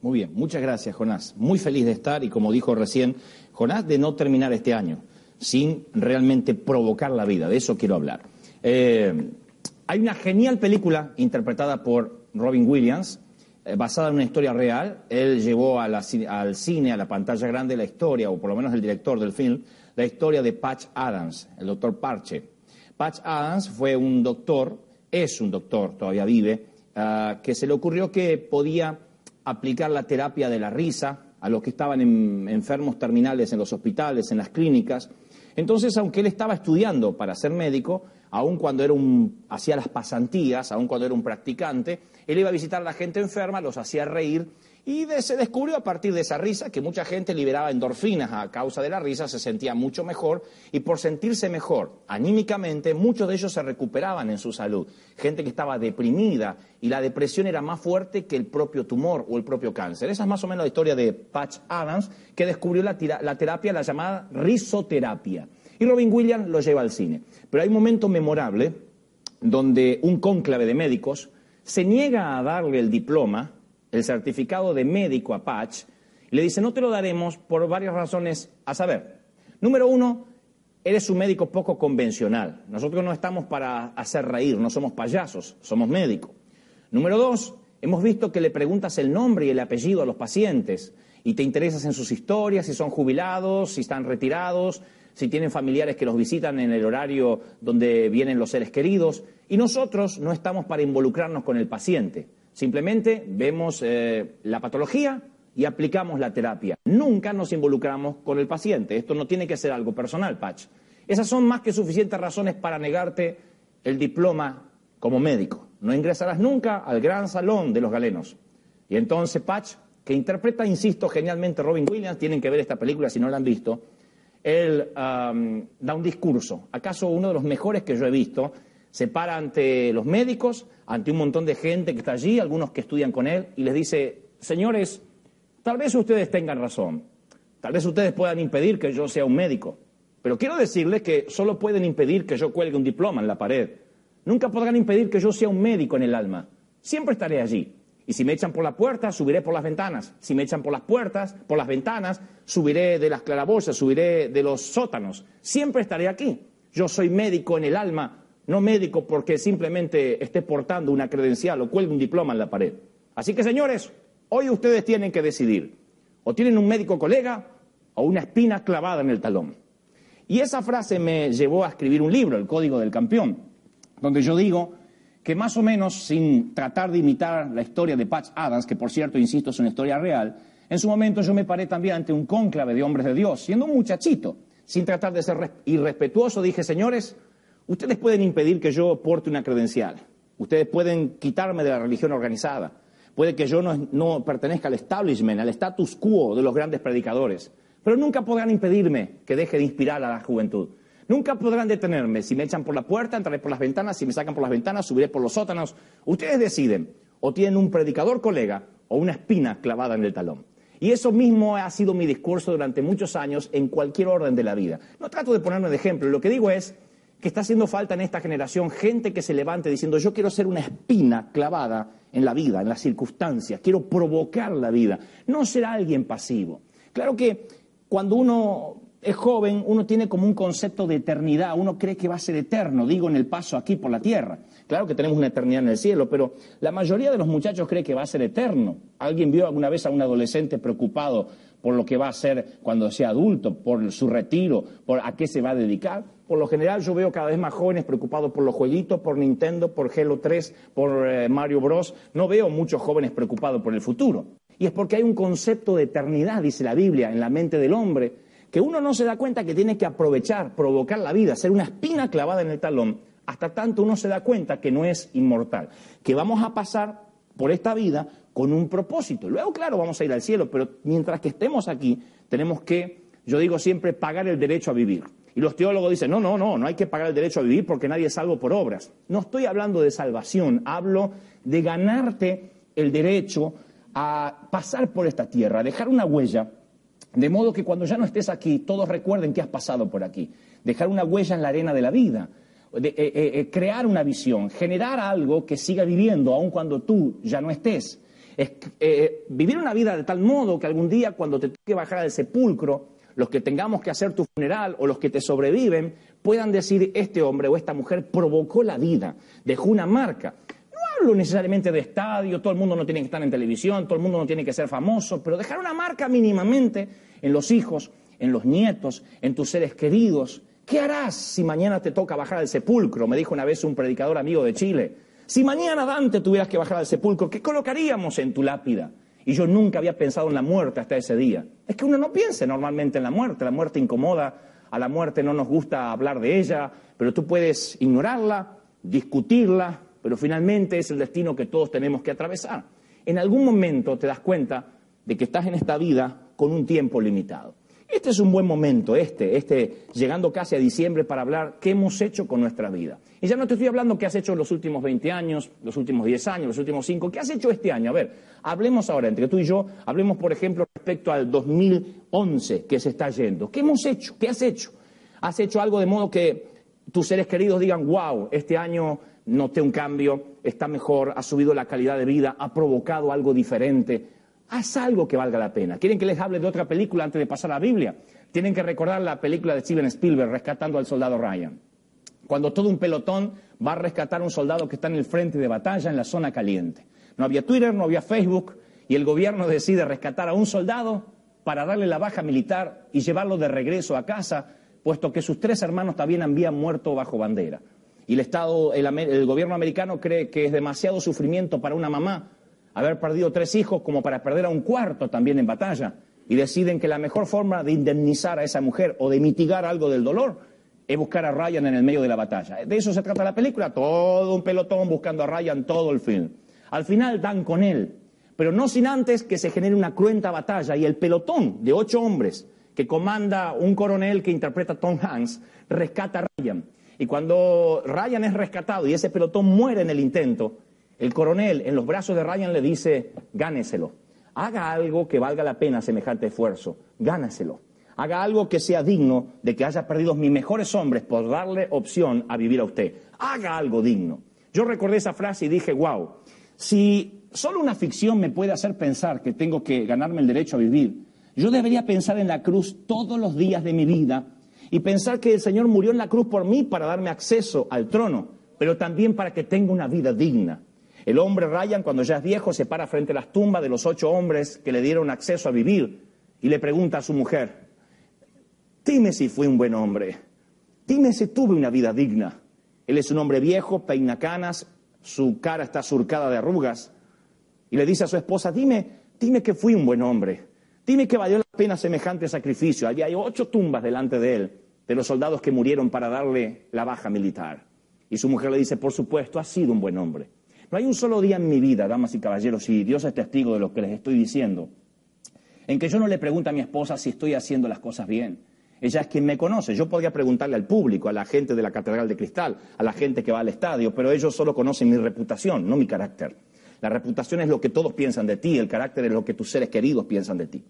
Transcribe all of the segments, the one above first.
Muy bien, muchas gracias, Jonás. Muy feliz de estar y, como dijo recién, Jonás, de no terminar este año sin realmente provocar la vida. De eso quiero hablar. Eh, hay una genial película interpretada por Robin Williams, eh, basada en una historia real. Él llevó al cine, a la pantalla grande, la historia, o por lo menos el director del film, la historia de Patch Adams, el doctor Parche. Patch Adams fue un doctor, es un doctor, todavía vive, ah, que se le ocurrió que podía aplicar la terapia de la risa a los que estaban enfermos terminales en los hospitales, en las clínicas. Entonces, aunque él estaba estudiando para ser médico, aun cuando era un, hacía las pasantías, aun cuando era un practicante, él iba a visitar a la gente enferma, los hacía reír y se descubrió a partir de esa risa que mucha gente liberaba endorfinas a causa de la risa, se sentía mucho mejor y por sentirse mejor anímicamente, muchos de ellos se recuperaban en su salud. Gente que estaba deprimida y la depresión era más fuerte que el propio tumor o el propio cáncer. Esa es más o menos la historia de Patch Adams, que descubrió la, la terapia, la llamada risoterapia. Y Robin Williams lo lleva al cine. Pero hay un momento memorable donde un cónclave de médicos se niega a darle el diploma el certificado de médico a Patch y le dice, no te lo daremos por varias razones a saber. Número uno, eres un médico poco convencional. Nosotros no estamos para hacer reír, no somos payasos, somos médicos. Número dos, hemos visto que le preguntas el nombre y el apellido a los pacientes y te interesas en sus historias, si son jubilados, si están retirados, si tienen familiares que los visitan en el horario donde vienen los seres queridos. Y nosotros no estamos para involucrarnos con el paciente. Simplemente vemos eh, la patología y aplicamos la terapia. Nunca nos involucramos con el paciente. Esto no tiene que ser algo personal, Patch. Esas son más que suficientes razones para negarte el diploma como médico. No ingresarás nunca al gran salón de los galenos. Y entonces Patch, que interpreta, insisto, genialmente Robin Williams, tienen que ver esta película si no la han visto, él da un discurso, acaso uno de los mejores que yo he visto, se para ante los médicos, ante un montón de gente que está allí, algunos que estudian con él, y les dice, señores, tal vez ustedes tengan razón, tal vez ustedes puedan impedir que yo sea un médico, pero quiero decirles que solo pueden impedir que yo cuelgue un diploma en la pared. Nunca podrán impedir que yo sea un médico en el alma. Siempre estaré allí. Y si me echan por la puerta, subiré por las ventanas. Si me echan por las puertas, por las ventanas, subiré de las claraboyas, subiré de los sótanos. Siempre estaré aquí. Yo soy médico en el alma, no médico porque simplemente esté portando una credencial o cuelgue un diploma en la pared. Así que, señores, hoy ustedes tienen que decidir. O tienen un médico colega o una espina clavada en el talón. Y esa frase me llevó a escribir un libro, El Código del Campeón, donde yo digo que más o menos, sin tratar de imitar la historia de Patch Adams, que por cierto, insisto, es una historia real, en su momento yo me paré también ante un cónclave de hombres de Dios, siendo un muchachito, sin tratar de ser irrespetuoso, dije, señores, Ustedes pueden impedir que yo porte una credencial. Ustedes pueden quitarme de la religión organizada. Puede que yo no, pertenezca al establishment, al status quo de los grandes predicadores. Pero nunca podrán impedirme que deje de inspirar a la juventud. Nunca podrán detenerme. Si me echan por la puerta, entraré por las ventanas. Si me sacan por las ventanas, subiré por los sótanos. Ustedes deciden. O tienen un predicador colega o una espina clavada en el talón. Y eso mismo ha sido mi discurso durante muchos años en cualquier orden de la vida. No trato de ponerme de ejemplo. Lo que digo es que está haciendo falta en esta generación gente que se levante diciendo yo quiero ser una espina clavada en la vida, en las circunstancias, quiero provocar la vida, no ser alguien pasivo. Claro que cuando uno es joven, uno tiene como un concepto de eternidad, uno cree que va a ser eterno, digo, en el paso aquí por la tierra. Claro que tenemos una eternidad en el cielo, pero la mayoría de los muchachos cree que va a ser eterno. ¿Alguien vio alguna vez a un adolescente preocupado por lo que va a hacer cuando sea adulto, por su retiro, por a qué se va a dedicar? Por lo general yo veo cada vez más jóvenes preocupados por los jueguitos, por Nintendo, por Halo 3, por eh, Mario Bros. No veo muchos jóvenes preocupados por el futuro. Y es porque hay un concepto de eternidad, dice la Biblia, en la mente del hombre, que uno no se da cuenta que tiene que aprovechar, provocar la vida, ser una espina clavada en el talón, hasta tanto uno se da cuenta que no es inmortal, que vamos a pasar por esta vida con un propósito. Luego, claro, vamos a ir al cielo, pero mientras que estemos aquí, tenemos que, yo digo siempre, pagar el derecho a vivir. Y los teólogos dicen, no, no, no, no hay que pagar el derecho a vivir porque nadie es salvo por obras. No estoy hablando de salvación, hablo de ganarte el derecho a pasar por esta tierra, a dejar una huella, de modo que cuando ya no estés aquí, todos recuerden que has pasado por aquí. Dejar una huella en la arena de la vida, de, eh, eh, eh, crear una visión, generar algo que siga viviendo aun cuando tú ya no estés. Es, vivir una vida de tal modo que algún día cuando te toque bajar al sepulcro, los que tengamos que hacer tu funeral o los que te sobreviven puedan decir, este hombre o esta mujer provocó la vida, dejó una marca. No hablo necesariamente de estadio, todo el mundo no tiene que estar en televisión, todo el mundo no tiene que ser famoso, pero dejar una marca mínimamente en los hijos, en los nietos, en tus seres queridos. ¿Qué harás si mañana te toca bajar al sepulcro? Me dijo una vez un predicador amigo de Chile. Si mañana Dante tuvieras que bajar al sepulcro, ¿qué colocaríamos en tu lápida? Y yo nunca había pensado en la muerte hasta ese día. Es que uno no piensa normalmente en la muerte, la muerte incomoda, a la muerte no nos gusta hablar de ella, pero tú puedes ignorarla, discutirla, pero finalmente es el destino que todos tenemos que atravesar. En algún momento te das cuenta de que estás en esta vida con un tiempo limitado. Este es un buen momento, este, este, llegando casi a diciembre para hablar qué hemos hecho con nuestra vida. Y ya no te estoy hablando qué has hecho en los últimos 20 años, los últimos 10 años, los últimos 5, qué has hecho este año. A ver, hablemos ahora entre tú y yo, hablemos por ejemplo respecto al 2011 que se está yendo. ¿Qué hemos hecho? ¿Qué has hecho? ¿Has hecho algo de modo que tus seres queridos digan, wow, este año noté un cambio, está mejor, ha subido la calidad de vida, ha provocado algo diferente? Haz algo que valga la pena. ¿Quieren que les hable de otra película antes de pasar a la Biblia? Tienen que recordar la película de Steven Spielberg, Rescatando al Soldado Ryan. Cuando todo un pelotón va a rescatar a un soldado que está en el frente de batalla en la zona caliente. No había Twitter, no había Facebook, y el gobierno decide rescatar a un soldado para darle la baja militar y llevarlo de regreso a casa, puesto que sus tres hermanos también habían muerto bajo bandera. Y el Estado, el gobierno americano cree que es demasiado sufrimiento para una mamá haber perdido tres hijos como para perder a un cuarto también en batalla. Y deciden que la mejor forma de indemnizar a esa mujer o de mitigar algo del dolor es buscar a Ryan en el medio de la batalla. De eso se trata la película, todo un pelotón buscando a Ryan todo el film. Al final dan con él, pero no sin antes que se genere una cruenta batalla y el pelotón de ocho hombres que comanda un coronel que interpreta Tom Hanks rescata a Ryan. Y cuando Ryan es rescatado y ese pelotón muere en el intento, el coronel en los brazos de Ryan le dice, gáneselo. Haga algo que valga la pena semejante esfuerzo. Gánaselo. Haga algo que sea digno de que haya perdido mis mejores hombres por darle opción a vivir a usted. Haga algo digno. Yo recordé esa frase y dije, wow, si solo una ficción me puede hacer pensar que tengo que ganarme el derecho a vivir, yo debería pensar en la cruz todos los días de mi vida y pensar que el Señor murió en la cruz por mí para darme acceso al trono, pero también para que tenga una vida digna. El hombre Ryan, cuando ya es viejo, se para frente a las tumbas de los ocho hombres que le dieron acceso a vivir y le pregunta a su mujer, dime si fui un buen hombre, dime si tuve una vida digna. Él es un hombre viejo, peina canas, su cara está surcada de arrugas, y le dice a su esposa, dime, dime que fui un buen hombre, dime que valió la pena semejante sacrificio. Hay ocho tumbas delante de él, de los soldados que murieron para darle la baja militar. Y su mujer le dice, por supuesto, has sido un buen hombre. No hay un solo día en mi vida, damas y caballeros, y Dios es testigo de lo que les estoy diciendo, en que yo no le pregunto a mi esposa si estoy haciendo las cosas bien. Ella es quien me conoce. Yo podría preguntarle al público, a la gente de la Catedral de Cristal, a la gente que va al estadio, pero ellos solo conocen mi reputación, no mi carácter. La reputación es lo que todos piensan de ti, el carácter es lo que tus seres queridos piensan de ti.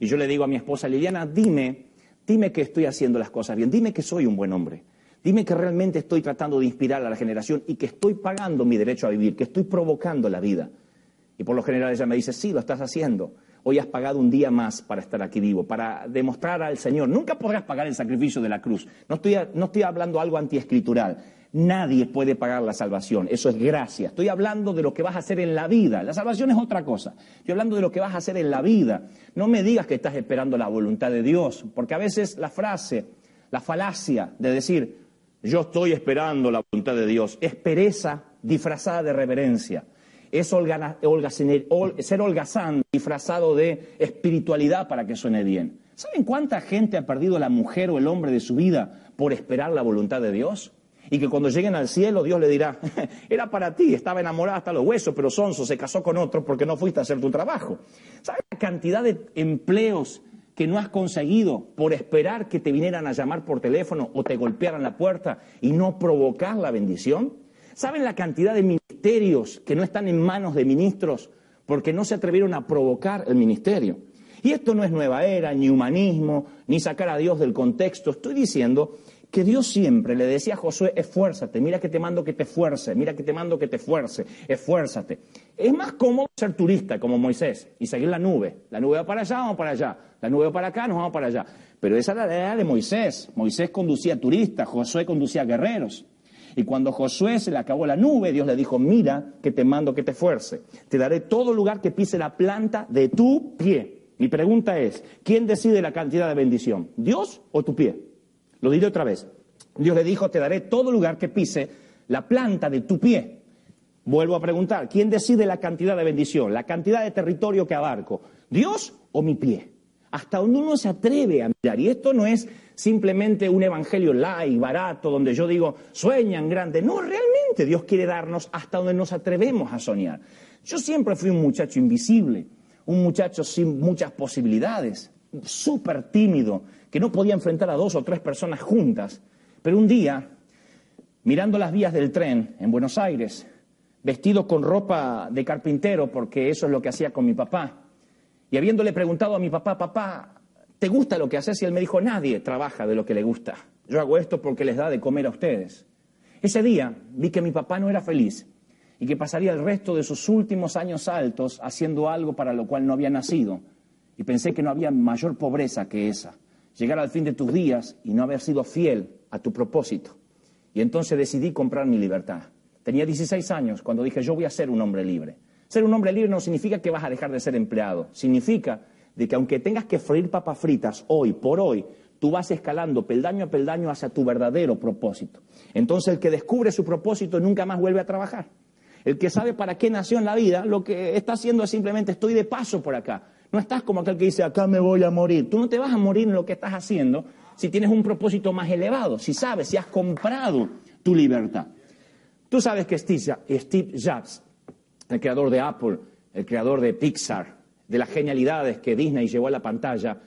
Y yo le digo a mi esposa Liliana, dime, dime que estoy haciendo las cosas bien, dime que soy un buen hombre. Dime que realmente estoy tratando de inspirar a la generación y que estoy pagando mi derecho a vivir, que estoy provocando la vida. Y por lo general ella me dice, sí, lo estás haciendo. Hoy has pagado un día más para estar aquí vivo, para demostrar al Señor. Nunca podrás pagar el sacrificio de la cruz. No estoy, no estoy hablando algo antiescritural. Nadie puede pagar la salvación. Eso es gracia. Estoy hablando de lo que vas a hacer en la vida. La salvación es otra cosa. Estoy hablando de lo que vas a hacer en la vida. No me digas que estás esperando la voluntad de Dios, porque a veces la frase, la falacia de decir, yo estoy esperando la voluntad de Dios. Es pereza disfrazada de reverencia. Es ser holgazán disfrazado de espiritualidad para que suene bien. ¿Saben cuánta gente ha perdido la mujer o el hombre de su vida por esperar la voluntad de Dios? y que cuando lleguen al cielo Dios le dirá, era para ti, estaba enamorada hasta los huesos, pero Sonso se casó con otro porque no fuiste a hacer tu trabajo. ¿Sabes la cantidad de empleos que no has conseguido por esperar que te vinieran a llamar por teléfono o te golpearan la puerta y no provocar la bendición? ¿Saben la cantidad de ministerios que no están en manos de ministros porque no se atrevieron a provocar el ministerio? Y esto no es nueva era, ni humanismo, ni sacar a Dios del contexto. Estoy diciendo que Dios siempre le decía a Josué, esfuérzate, mira que te mando que te esfuerce, mira que te mando que te esfuerce, esfuérzate. Es más cómodo ser turista como Moisés y seguir la nube. La nube va para allá, vamos para allá. La nube va para acá, nos vamos para allá. Pero esa era la idea de Moisés. Moisés conducía turistas, Josué conducía guerreros. Y cuando Josué se le acabó la nube, Dios le dijo, mira que te mando que te esfuerce. Te daré todo lugar que pise la planta de tu pie. Mi pregunta es, ¿quién decide la cantidad de bendición? ¿Dios o tu pie? Lo diré otra vez. Dios le dijo, te daré todo lugar que pise la planta de tu pie. Vuelvo a preguntar, ¿quién decide la cantidad de bendición, la cantidad de territorio que abarco? ¿Dios o mi pie? Hasta donde uno se atreve a mirar. Y esto no es simplemente un evangelio light, barato, donde yo digo, sueñan grande. No, realmente Dios quiere darnos hasta donde nos atrevemos a soñar. Yo siempre fui un muchacho invisible, un muchacho sin muchas posibilidades, súper tímido, que no podía enfrentar a dos o tres personas juntas. Pero un día, mirando las vías del tren en Buenos Aires, vestido con ropa de carpintero, porque eso es lo que hacía con mi papá, y habiéndole preguntado a mi papá, papá, ¿te gusta lo que haces? Y él me dijo, nadie trabaja de lo que le gusta. Yo hago esto porque les da de comer a ustedes. Ese día vi que mi papá no era feliz y que pasaría el resto de sus últimos años altos haciendo algo para lo cual no había nacido. Y pensé que no había mayor pobreza que esa llegar al fin de tus días y no haber sido fiel a tu propósito. Y entonces decidí comprar mi libertad. Tenía 16 años cuando dije, yo voy a ser un hombre libre. Ser un hombre libre no significa que vas a dejar de ser empleado. Significa de que aunque tengas que freír papas fritas hoy por hoy, tú vas escalando peldaño a peldaño hacia tu verdadero propósito. Entonces el que descubre su propósito nunca más vuelve a trabajar. El que sabe para qué nació en la vida, lo que está haciendo es simplemente estoy de paso por acá. No estás como aquel que dice, acá me voy a morir. Tú no te vas a morir en lo que estás haciendo si tienes un propósito más elevado, si sabes, si has comprado tu libertad. Tú sabes que Steve Jobs, el creador de Apple, el creador de Pixar, de las genialidades que Disney llevó a la pantalla,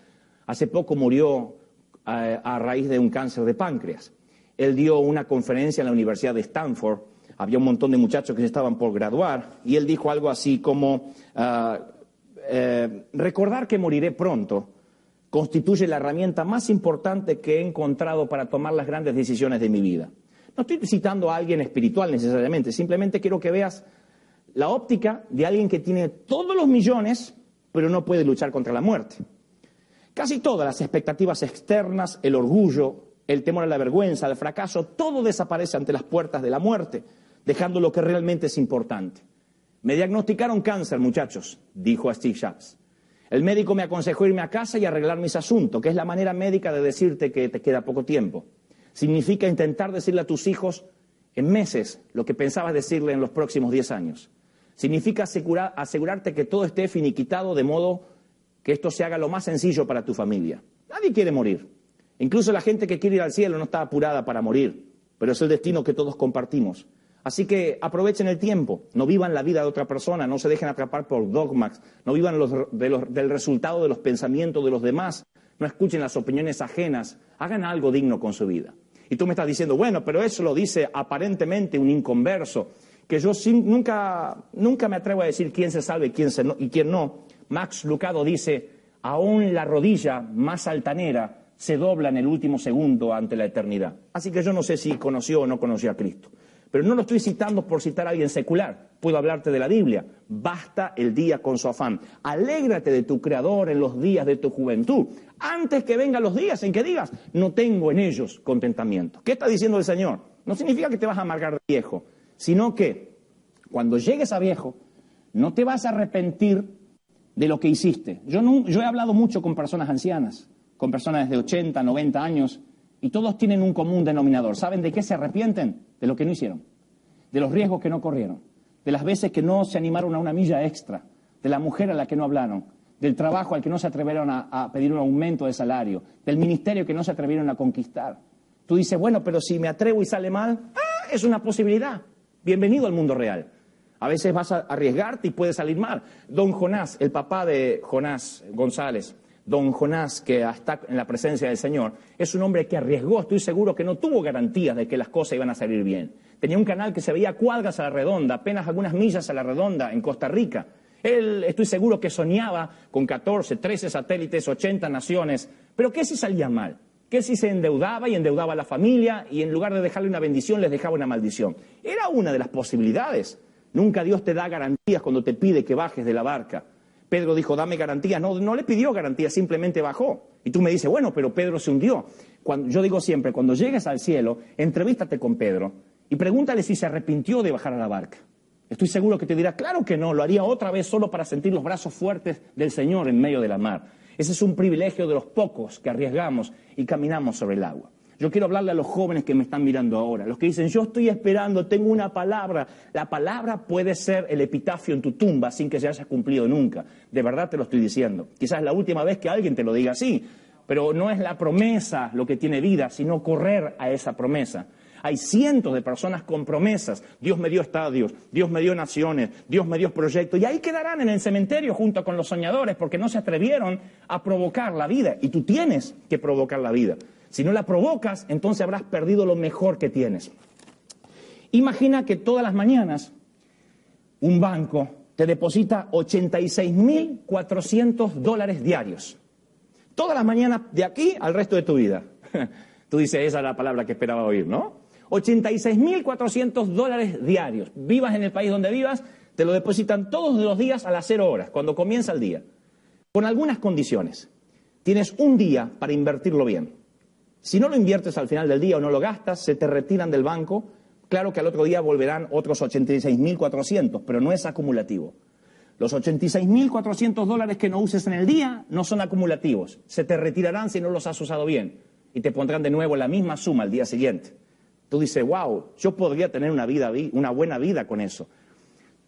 hace poco murió a, eh, a raíz de un cáncer de páncreas. Él dio una conferencia en la Universidad de Stanford había un montón de muchachos que se estaban por graduar, y él dijo algo así como, ah, eh, recordar que moriré pronto constituye la herramienta más importante que he encontrado para tomar las grandes decisiones de mi vida. No estoy citando a alguien espiritual necesariamente, simplemente quiero que veas la óptica de alguien que tiene todos los millones, pero no puede luchar contra la muerte. Casi todas las expectativas externas, el orgullo, el temor a la vergüenza, al fracaso, todo desaparece ante las puertas de la muerte, dejando lo que realmente es importante. Me diagnosticaron cáncer, muchachos, dijo a Steve Jobs. El médico me aconsejó irme a casa y arreglar mis asuntos, que es la manera médica de decirte que te queda poco tiempo. Significa intentar decirle a tus hijos en meses lo que pensabas decirle en los próximos diez años. Significa asegurarte que todo esté finiquitado de modo que esto se haga lo más sencillo para tu familia. Nadie quiere morir. Incluso la gente que quiere ir al cielo no está apurada para morir, pero es el destino que todos compartimos. Así que aprovechen el tiempo, no vivan la vida de otra persona, no se dejen atrapar por dogmas, no vivan del resultado de los pensamientos de los demás, no escuchen las opiniones ajenas, hagan algo digno con su vida. Y tú me estás diciendo, bueno, pero eso lo dice aparentemente un inconverso, que yo nunca, nunca me atrevo a decir quién se salve quién y quién no. Max Lucado dice, aún la rodilla más altanera se dobla en el último segundo ante la eternidad. Así que yo no sé si conoció o no conoció a Cristo. Pero no lo estoy citando por citar a alguien secular. Puedo hablarte de la Biblia. Basta el día con su afán. Alégrate de tu Creador en los días de tu juventud. Antes que vengan los días en que digas, no tengo en ellos contentamiento. ¿Qué está diciendo el Señor? No significa que te vas a amargar de viejo, sino que cuando llegues a viejo, no te vas a arrepentir de lo que hiciste. Yo, yo he hablado mucho con personas ancianas, con personas de 80, 90 años, y todos tienen un común denominador. ¿Saben de qué se arrepienten? De lo que no hicieron, de los riesgos que no corrieron, de las veces que no se animaron a una milla extra, de la mujer a la que no hablaron, del trabajo al que no se atrevieron a, pedir un aumento de salario, del ministerio que no se atrevieron a conquistar. Tú dices, bueno, pero si me atrevo y sale mal, ah, es una posibilidad. Bienvenido al mundo real. A veces vas a arriesgarte y puede salir mal. Don Jonás, el papá de Jonás González, don Jonás, que está en la presencia del Señor, es un hombre que arriesgó, estoy seguro que no tuvo garantías de que las cosas iban a salir bien. Tenía un canal que se veía cuadras a la redonda, apenas algunas millas a la redonda en Costa Rica. Él, estoy seguro que soñaba con 14, 13 satélites, 80 naciones. Pero ¿qué si salía mal? ¿Qué si se endeudaba y endeudaba a la familia y en lugar de dejarle una bendición les dejaba una maldición? Era una de las posibilidades. Nunca Dios te da garantías cuando te pide que bajes de la barca. Pedro dijo, dame garantías. No, no le pidió garantías, simplemente bajó. Y tú me dices, bueno, pero Pedro se hundió. Cuando, yo digo siempre, cuando llegues al cielo, entrevístate con Pedro y pregúntale si se arrepintió de bajar a la barca. Estoy seguro que te dirá, claro que no, lo haría otra vez solo para sentir los brazos fuertes del Señor en medio de la mar. Ese es un privilegio de los pocos que arriesgamos y caminamos sobre el agua. Yo quiero hablarle a los jóvenes que me están mirando ahora, los que dicen, yo estoy esperando, tengo una palabra. La palabra puede ser el epitafio en tu tumba sin que se haya cumplido nunca. De verdad te lo estoy diciendo. Quizás es la última vez que alguien te lo diga así, pero no es la promesa lo que tiene vida, sino correr a esa promesa. Hay cientos de personas con promesas. Dios me dio estadios, Dios me dio naciones, Dios me dio proyectos. Y ahí quedarán en el cementerio junto con los soñadores porque no se atrevieron a provocar la vida. Y tú tienes que provocar la vida. Si no la provocas, entonces habrás perdido lo mejor que tienes. Imagina que todas las mañanas un banco te deposita 86.400 dólares diarios. Todas las mañanas de aquí al resto de tu vida. Tú dices, esa es la palabra que esperaba oír, ¿no? 86.400 dólares diarios. Vivas en el país donde vivas, te lo depositan todos los días a las cero horas, cuando comienza el día. Con algunas condiciones. Tienes un día para invertirlo bien. Si no lo inviertes al final del día o no lo gastas, se te retiran del banco. Claro que al otro día volverán otros 86.400, pero no es acumulativo. Los 86.400 dólares que no uses en el día no son acumulativos. Se te retirarán si no los has usado bien y te pondrán de nuevo la misma suma al día siguiente. Tú dices, wow, yo podría tener una, vida, una buena vida con eso.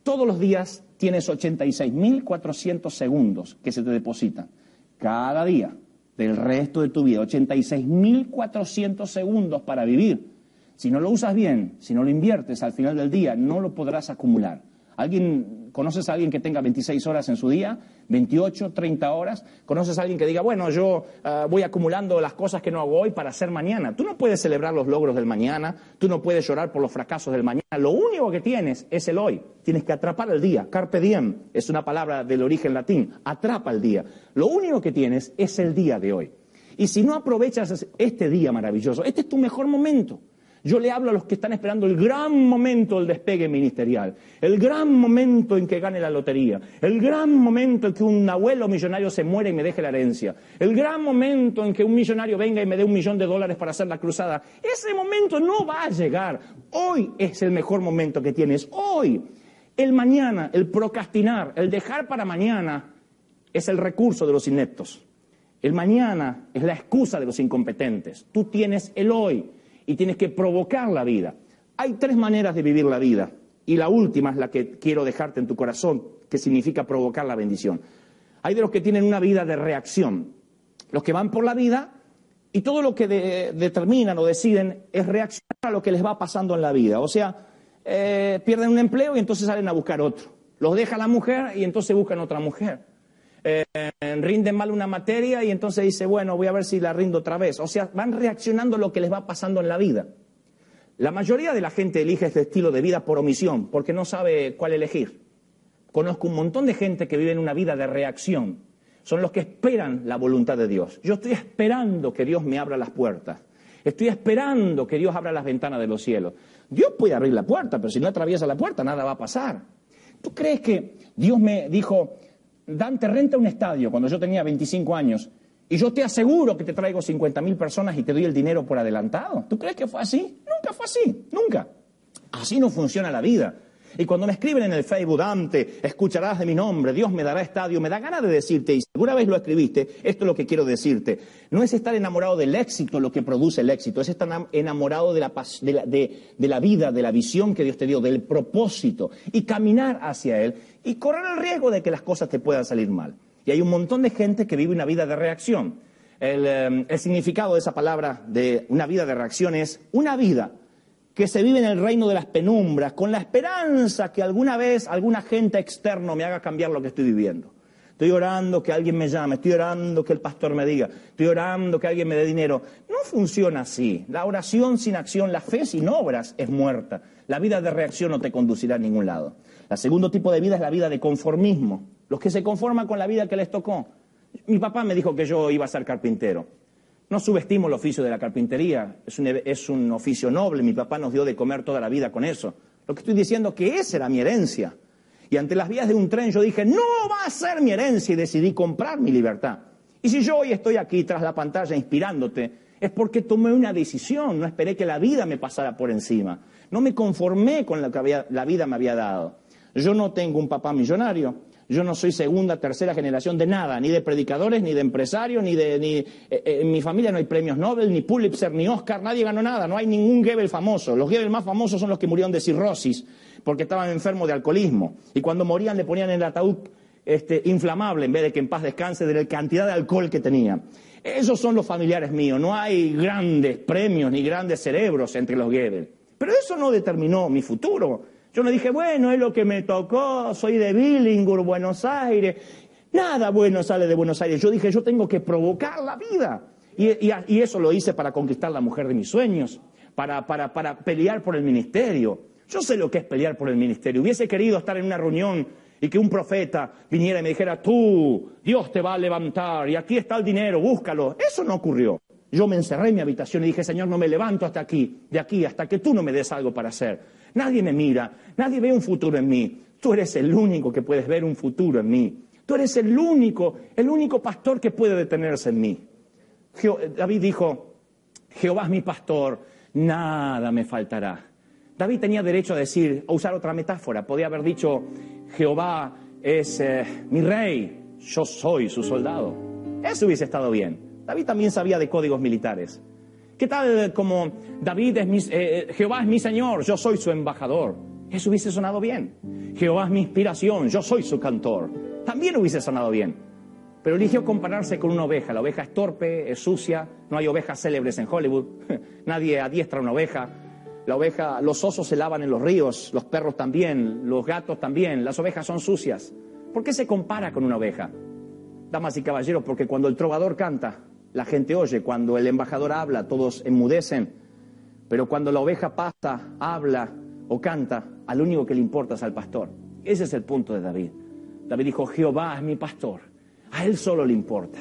Todos los días tienes 86.400 segundos que se te depositan. Cada día del resto de tu vida. 86.400 segundos para vivir. Si no lo usas bien, si no lo inviertes al final del día, no lo podrás acumular. ¿Alguien, conoces a alguien que tenga 26 horas en su día? 28, 30 horas. ¿Conoces a alguien que diga, bueno, yo ah, voy acumulando las cosas que no hago hoy para hacer mañana? Tú no puedes celebrar los logros del mañana, tú no puedes llorar por los fracasos del mañana. Lo único que tienes es el hoy. Tienes que atrapar el día. Carpe diem es una palabra del origen latín. Atrapa el día. Lo único que tienes es el día de hoy. Y si no aprovechas este día maravilloso, este es tu mejor momento. Yo le hablo a los que están esperando el gran momento del despegue ministerial, el gran momento en que gane la lotería, el gran momento en que un abuelo millonario se muere y me deje la herencia, el gran momento en que un millonario venga y me dé un millón de dólares para hacer la cruzada. Ese momento no va a llegar. Hoy es el mejor momento que tienes. Hoy. El mañana, el procrastinar, el dejar para mañana es el recurso de los ineptos. El mañana es la excusa de los incompetentes. Tú tienes el hoy y tienes que provocar la vida. Hay tres maneras de vivir la vida y la última es la que quiero dejarte en tu corazón, que significa provocar la bendición. Hay de los que tienen una vida de reacción, los que van por la vida y todo lo que determinan o deciden es reaccionar a lo que les va pasando en la vida. O sea, eh, pierden un empleo y entonces salen a buscar otro. Los deja la mujer y entonces buscan otra mujer. Eh, rinden mal una materia y entonces dice, bueno, voy a ver si la rindo otra vez. O sea, van reaccionando lo que les va pasando en la vida. La mayoría de la gente elige este estilo de vida por omisión, porque no sabe cuál elegir. Conozco un montón de gente que vive una vida de reacción. Son los que esperan la voluntad de Dios. Yo estoy esperando que Dios me abra las puertas. Estoy esperando que Dios abra las ventanas de los cielos. Dios puede abrir la puerta, pero si no atraviesa la puerta, nada va a pasar. ¿Tú crees que Dios me dijo, Dante renta un estadio cuando yo tenía 25 años y yo te aseguro que te traigo 50.000 personas y te doy el dinero por adelantado. ¿Tú crees que fue así? Nunca fue así, nunca. Así no funciona la vida. Y cuando me escriben en el Facebook, Dante, escucharás de mi nombre, Dios me dará estadio, me da ganas de decirte, y si alguna vez lo escribiste, esto es lo que quiero decirte. No es estar enamorado del éxito lo que produce el éxito, es estar enamorado de la, de la vida, de la visión que Dios te dio, del propósito, y caminar hacia Él, y correr el riesgo de que las cosas te puedan salir mal. Y hay un montón de gente que vive una vida de reacción. el, el significado de esa palabra de una vida de reacción es una vida que se vive en el reino de las penumbras, con la esperanza que alguna vez algún agente externo me haga cambiar lo que estoy viviendo. Estoy orando que alguien me llame, estoy orando que el pastor me diga, estoy orando que alguien me dé dinero. No funciona así. La oración sin acción, la fe sin obras es muerta. La vida de reacción no te conducirá a ningún lado. El segundo tipo de vida es la vida de conformismo. Los que se conforman con la vida que les tocó. Mi papá me dijo que yo iba a ser carpintero. No subestimo el oficio de la carpintería, es un, oficio noble, mi papá nos dio de comer toda la vida con eso. Lo que estoy diciendo es que esa era mi herencia. Y ante las vías de un tren yo dije, no va a ser mi herencia y decidí comprar mi libertad. Y si yo hoy estoy aquí tras la pantalla inspirándote, es porque tomé una decisión, no esperé que la vida me pasara por encima. No me conformé con lo que la vida me había dado. Yo no tengo un papá millonario, yo no soy segunda, tercera generación de nada, ni de predicadores, ni de empresarios, ni de... Ni, eh, eh, en mi familia no hay premios Nobel, ni Pulitzer, ni Oscar, nadie ganó nada, no hay ningún Goebbels famoso. Los Goebbels más famosos son los que murieron de cirrosis, porque estaban enfermos de alcoholismo. Y cuando morían le ponían el ataúd este, inflamable en vez de que en paz descanse de la cantidad de alcohol que tenía. Esos son los familiares míos, no hay grandes premios ni grandes cerebros entre los Goebbels. Pero eso no determinó mi futuro. Yo no dije, bueno, es lo que me tocó, soy de Billingur, Buenos Aires. Nada bueno sale de Buenos Aires. Yo dije, yo tengo que provocar la vida. Y, eso lo hice para conquistar la mujer de mis sueños, para, para, para pelear por el ministerio. Yo sé lo que es pelear por el ministerio. Hubiese querido estar en una reunión y que un profeta viniera y me dijera, tú, Dios te va a levantar y aquí está el dinero, búscalo. Eso no ocurrió. Yo me encerré en mi habitación y dije, Señor, no me levanto hasta aquí, de aquí, hasta que tú no me des algo para hacer. Nadie me mira, nadie ve un futuro en mí. Tú eres el único que puedes ver un futuro en mí. Tú eres el único, el único pastor que puede detenerse en mí. David dijo, Jehová es mi pastor, nada me faltará. David tenía derecho a decir, a usar otra metáfora, podía haber dicho, Jehová es eh, mi rey, yo soy su soldado. Eso hubiese estado bien. David también sabía de códigos militares. ¿Qué tal como David es mi, eh, eh, Jehová es mi Señor, yo soy su embajador? Eso hubiese sonado bien. Jehová es mi inspiración, yo soy su cantor. También hubiese sonado bien. Pero eligió compararse con una oveja. La oveja es torpe, es sucia, no hay ovejas célebres en Hollywood. Nadie adiestra una oveja. La oveja, los osos se lavan en los ríos, los perros también, los gatos también, las ovejas son sucias. ¿Por qué se compara con una oveja? Damas y caballeros, porque cuando el trovador canta, la gente oye, cuando el embajador habla, todos enmudecen, pero cuando la oveja pasa, habla o canta, al único que le importa es al pastor. Ese es el punto de David. David dijo, Jehová es mi pastor, a él solo le importa.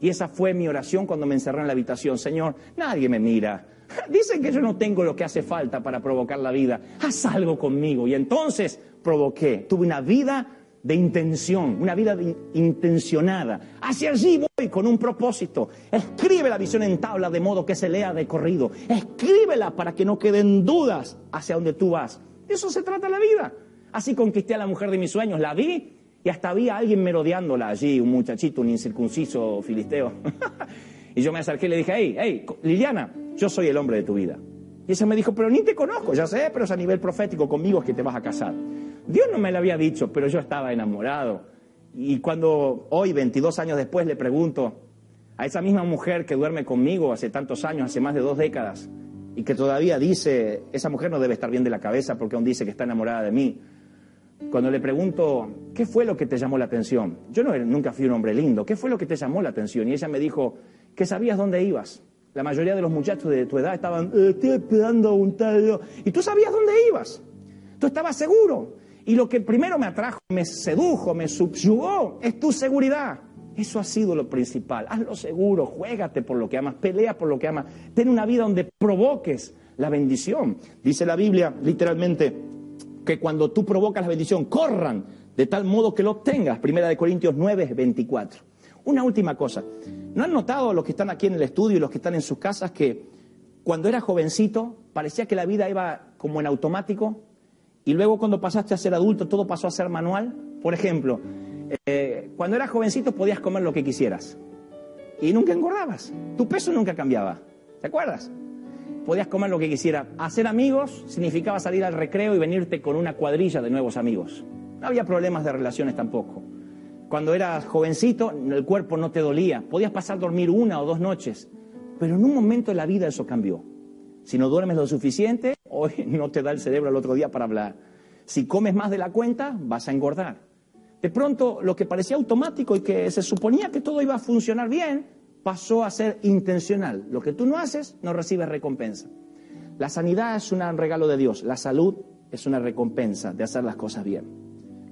Y esa fue mi oración cuando me encerré en la habitación. Señor, nadie me mira. Dicen que yo no tengo lo que hace falta para provocar la vida. Haz algo conmigo. Y entonces provoqué. Tuve una vida de intención, una vida intencionada. Hacia allí voy con un propósito. Escribe la visión en tabla de modo que se lea de corrido. Escríbela para que no queden dudas hacia donde tú vas. Eso se trata la vida. Así conquisté a la mujer de mis sueños, la vi y hasta había alguien merodeándola allí, un muchachito, un incircunciso filisteo. y yo me acerqué y le dije, hey, hey, Liliana, yo soy el hombre de tu vida. Y ella me dijo, pero ni te conozco, ya sé, pero es a nivel profético, conmigo es que te vas a casar. Dios no me lo había dicho, pero yo estaba enamorado. Y cuando hoy, 22 años después, le pregunto a esa misma mujer que duerme conmigo hace tantos años, hace más de dos décadas, y que todavía dice, esa mujer no debe estar bien de la cabeza porque aún dice que está enamorada de mí. Cuando le pregunto, ¿qué fue lo que te llamó la atención? Yo no, nunca fui un hombre lindo, ¿qué fue lo que te llamó la atención? Y ella me dijo, que sabías dónde ibas. La mayoría de los muchachos de tu edad estaban, estoy esperando un tal... Y tú sabías dónde ibas. Tú estabas seguro. Y lo que primero me atrajo, me sedujo, me subyugó, es tu seguridad. Eso ha sido lo principal. Hazlo seguro, juégate por lo que amas, pelea por lo que amas. Ten una vida donde provoques la bendición. Dice la Biblia literalmente que cuando tú provocas la bendición, corran de tal modo que lo obtengas. Primera de Corintios 9, 24. Una última cosa. ¿No han notado los que están aquí en el estudio y los que están en sus casas que cuando era jovencito parecía que la vida iba como en automático? Y luego cuando pasaste a ser adulto todo pasó a ser manual. Por ejemplo, eh, cuando eras jovencito podías comer lo que quisieras y nunca engordabas. Tu peso nunca cambiaba. ¿Te acuerdas? Podías comer lo que quisieras. Hacer amigos significaba salir al recreo y venirte con una cuadrilla de nuevos amigos. No había problemas de relaciones tampoco. Cuando eras jovencito, el cuerpo no te dolía. Podías pasar a dormir una o dos noches. Pero en un momento de la vida eso cambió. Si no duermes lo suficiente, hoy no te da el cerebro el otro día para hablar. Si comes más de la cuenta, vas a engordar. De pronto, lo que parecía automático y que se suponía que todo iba a funcionar bien, pasó a ser intencional. Lo que tú no haces, no recibes recompensa. La sanidad es un regalo de Dios, la salud es una recompensa de hacer las cosas bien.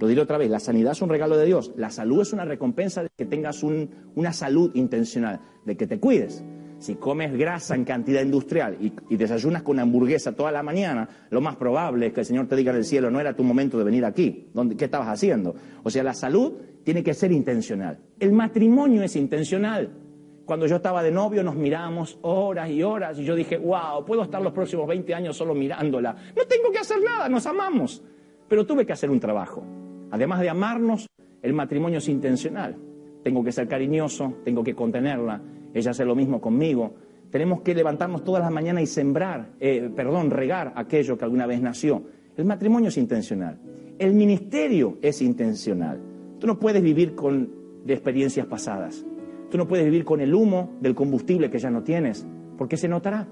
Lo diré otra vez, la sanidad es un regalo de Dios, la salud es una recompensa de que tengas una salud intencional, de que te cuides. Si comes grasa en cantidad industrial y, desayunas con una hamburguesa toda la mañana, lo más probable es que el Señor te diga en el cielo, no era tu momento de venir aquí. ¿Qué estabas haciendo? O sea, la salud tiene que ser intencional. El matrimonio es intencional. Cuando yo estaba de novio nos mirábamos horas y horas y yo dije, wow, puedo estar los próximos 20 años solo mirándola. No tengo que hacer nada, nos amamos. Pero tuve que hacer un trabajo. Además de amarnos, el matrimonio es intencional. Tengo que ser cariñoso, tengo que contenerla, ella hace lo mismo conmigo. Tenemos que levantarnos todas las mañanas y sembrar, eh, perdón, regar aquello que alguna vez nació. El matrimonio es intencional. El ministerio es intencional. Tú no puedes vivir con de experiencias pasadas. Tú no puedes vivir con el humo del combustible que ya no tienes, porque se notará.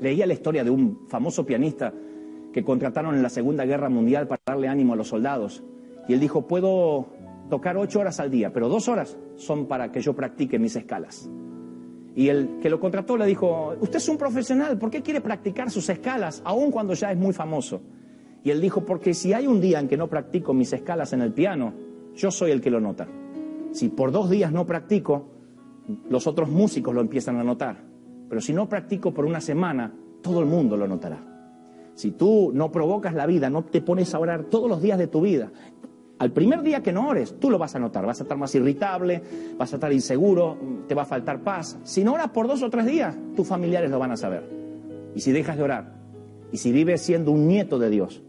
Leía la historia de un famoso pianista que contrataron en la Segunda Guerra Mundial para darle ánimo a los soldados. Y él dijo, puedo tocar ocho horas al día, pero dos horas son para que yo practique mis escalas. Y el que lo contrató le dijo, usted es un profesional, ¿por qué quiere practicar sus escalas, aun cuando ya es muy famoso? Y él dijo, porque si hay un día en que no practico mis escalas en el piano, yo soy el que lo nota. Si por dos días no practico, los otros músicos lo empiezan a notar. Pero si no practico por una semana, todo el mundo lo notará. Si tú no provocas la vida, no te pones a orar todos los días de tu vida, al primer día que no ores, tú lo vas a notar, vas a estar más irritable, vas a estar inseguro, te va a faltar paz. Si no oras por dos o tres días, tus familiares lo van a saber. Y si dejas de orar, y si vives siendo un nieto de Dios,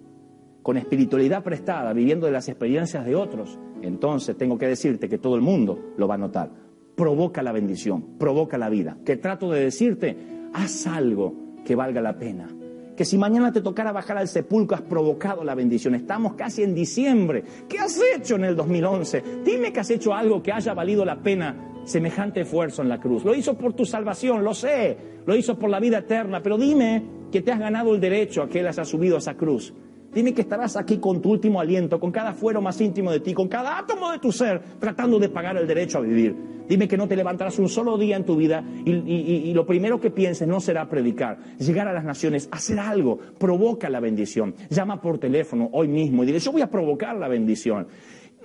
con espiritualidad prestada, viviendo de las experiencias de otros, entonces tengo que decirte que todo el mundo lo va a notar. Provoca la bendición, provoca la vida. Que trato de decirte, haz algo que valga la pena. Que si mañana te tocara bajar al sepulcro has provocado la bendición. Estamos casi en diciembre. ¿Qué has hecho en el 2011? Dime que has hecho algo que haya valido la pena semejante esfuerzo en la cruz. Lo hizo por tu salvación, lo sé. Lo hizo por la vida eterna. Pero dime que te has ganado el derecho a que Él haya subido a esa cruz. Dime que estarás aquí con tu último aliento, con cada fuero más íntimo de ti, con cada átomo de tu ser, tratando de pagar el derecho a vivir. Dime que no te levantarás un solo día en tu vida y, lo primero que pienses no será predicar, llegar a las naciones, hacer algo, provoca la bendición. Llama por teléfono hoy mismo y dile, yo voy a provocar la bendición.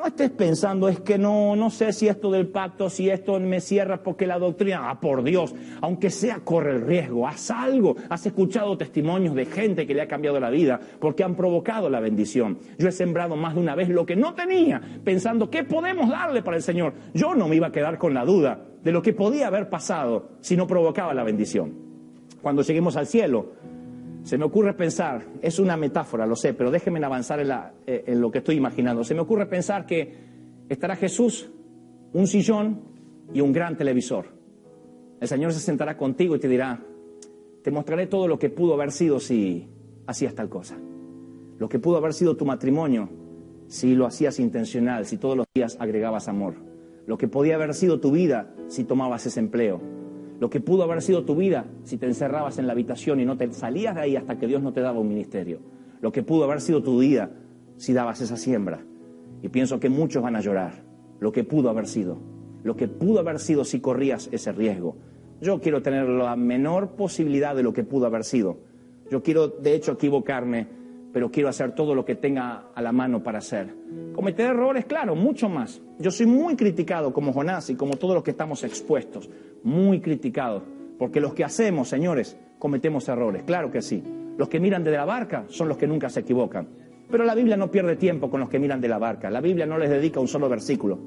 No estés pensando, es que no, no sé si esto del pacto, si esto me cierra porque la doctrina, ah, por Dios, aunque sea, corre el riesgo, haz algo. Has escuchado testimonios de gente que le ha cambiado la vida porque han provocado la bendición. Yo he sembrado más de una vez lo que no tenía, pensando, ¿qué podemos darle para el Señor? Yo no me iba a quedar con la duda de lo que podía haber pasado si no provocaba la bendición. Cuando lleguemos al cielo, se me ocurre pensar, es una metáfora, lo sé, pero déjenme avanzar eh, en, lo que estoy imaginando. Se me ocurre pensar que estará Jesús, un sillón y un gran televisor. El Señor se sentará contigo y te dirá, te mostraré todo lo que pudo haber sido si hacías tal cosa. Lo que pudo haber sido tu matrimonio si lo hacías intencional, si todos los días agregabas amor. Lo que podía haber sido tu vida si tomabas ese empleo lo que pudo haber sido tu vida si te encerrabas en la habitación y no te salías de ahí hasta que Dios no te daba un ministerio, lo que pudo haber sido tu vida si dabas esa siembra. Y pienso que muchos van a llorar, lo que pudo haber sido, lo que pudo haber sido si corrías ese riesgo. Yo quiero tener la menor posibilidad de lo que pudo haber sido. Yo quiero, de hecho, equivocarme, pero quiero hacer todo lo que tenga a la mano para hacer. Cometer errores, claro, mucho más. Yo soy muy criticado como Jonás y como todos los que estamos expuestos muy criticado, porque los que hacemos, señores, cometemos errores, claro que sí. Los que miran desde la barca son los que nunca se equivocan. Pero la Biblia no pierde tiempo con los que miran de la barca. La Biblia no les dedica un solo versículo.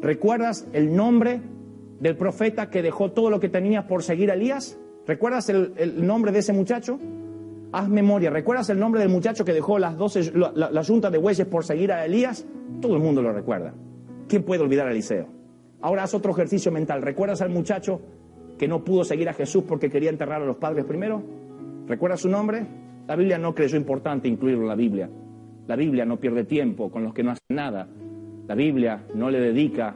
¿Recuerdas el nombre del profeta que dejó todo lo que tenía por seguir a Elías? ¿Recuerdas el, nombre de ese muchacho? Haz memoria. ¿Recuerdas el nombre del muchacho que dejó las doce, la, la, de bueyes por seguir a Elías? Todo el mundo lo recuerda. ¿Quién puede olvidar a Eliseo? Ahora haz otro ejercicio mental. ¿Recuerdas al muchacho que no pudo seguir a Jesús porque quería enterrar a los padres primero? ¿Recuerdas su nombre? La Biblia no creyó importante incluirlo en la Biblia. La Biblia no pierde tiempo con los que no hacen nada. La Biblia no le dedica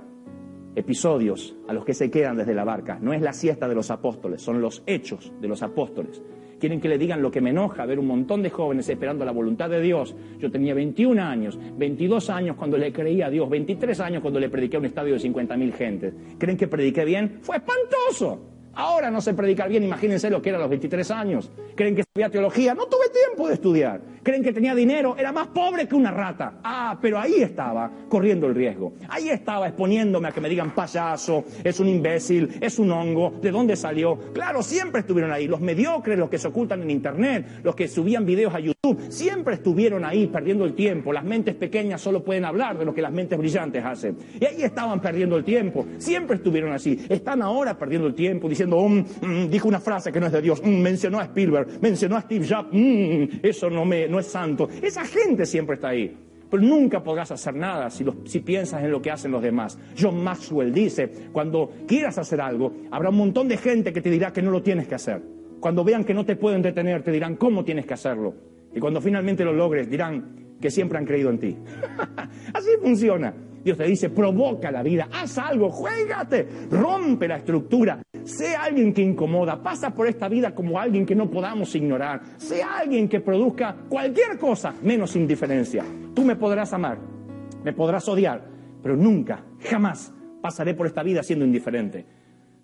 episodios a los que se quedan desde la barca. No es la siesta de los apóstoles, son los hechos de los apóstoles. Quieren que le digan lo que me enoja, ver un montón de jóvenes esperando la voluntad de Dios. Yo tenía 21 años, 22 años cuando le creí a Dios, 23 años cuando le prediqué a un estadio de 50.000 gente. ¿Creen que prediqué bien? Fue espantoso. Ahora no sé predicar bien, imagínense lo que era a los 23 años. ¿Creen que sabía teología? No tuve tiempo de estudiar. ¿Creen que tenía dinero? Era más pobre que una rata. Ah, pero ahí estaba, corriendo el riesgo. Ahí estaba exponiéndome a que me digan payaso, es un imbécil, es un hongo, ¿de dónde salió? Claro, siempre estuvieron ahí. Los mediocres, los que se ocultan en Internet, los que subían videos a YouTube, siempre estuvieron ahí perdiendo el tiempo. Las mentes pequeñas solo pueden hablar de lo que las mentes brillantes hacen. Y ahí estaban perdiendo el tiempo. Siempre estuvieron así. Están ahora perdiendo el tiempo diciendo, mm, dijo una frase que no es de Dios, mm, mencionó a Spielberg, mencionó a Steve Jobs, mm, eso no, me, es santo. Esa gente siempre está ahí. Pero nunca podrás hacer nada si, si, piensas en lo que hacen los demás. John Maxwell dice, cuando quieras hacer algo, habrá un montón de gente que te dirá que no lo tienes que hacer. Cuando vean que no te pueden detener, te dirán cómo tienes que hacerlo. Y cuando finalmente lo logres, dirán que siempre han creído en ti. Así funciona. Dios te dice, provoca la vida, haz algo, juégate, rompe la estructura, sé alguien que incomoda, pasa por esta vida como alguien que no podamos ignorar, sé alguien que produzca cualquier cosa menos indiferencia. Tú me podrás amar, me podrás odiar, pero nunca, jamás pasaré por esta vida siendo indiferente.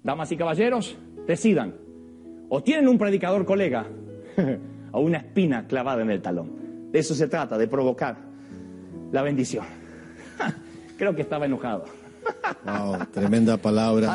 Damas y caballeros, decidan, o tienen un predicador colega o una espina clavada en el talón. De eso se trata, de provocar la bendición. Creo que estaba enojado. Wow, tremenda palabra.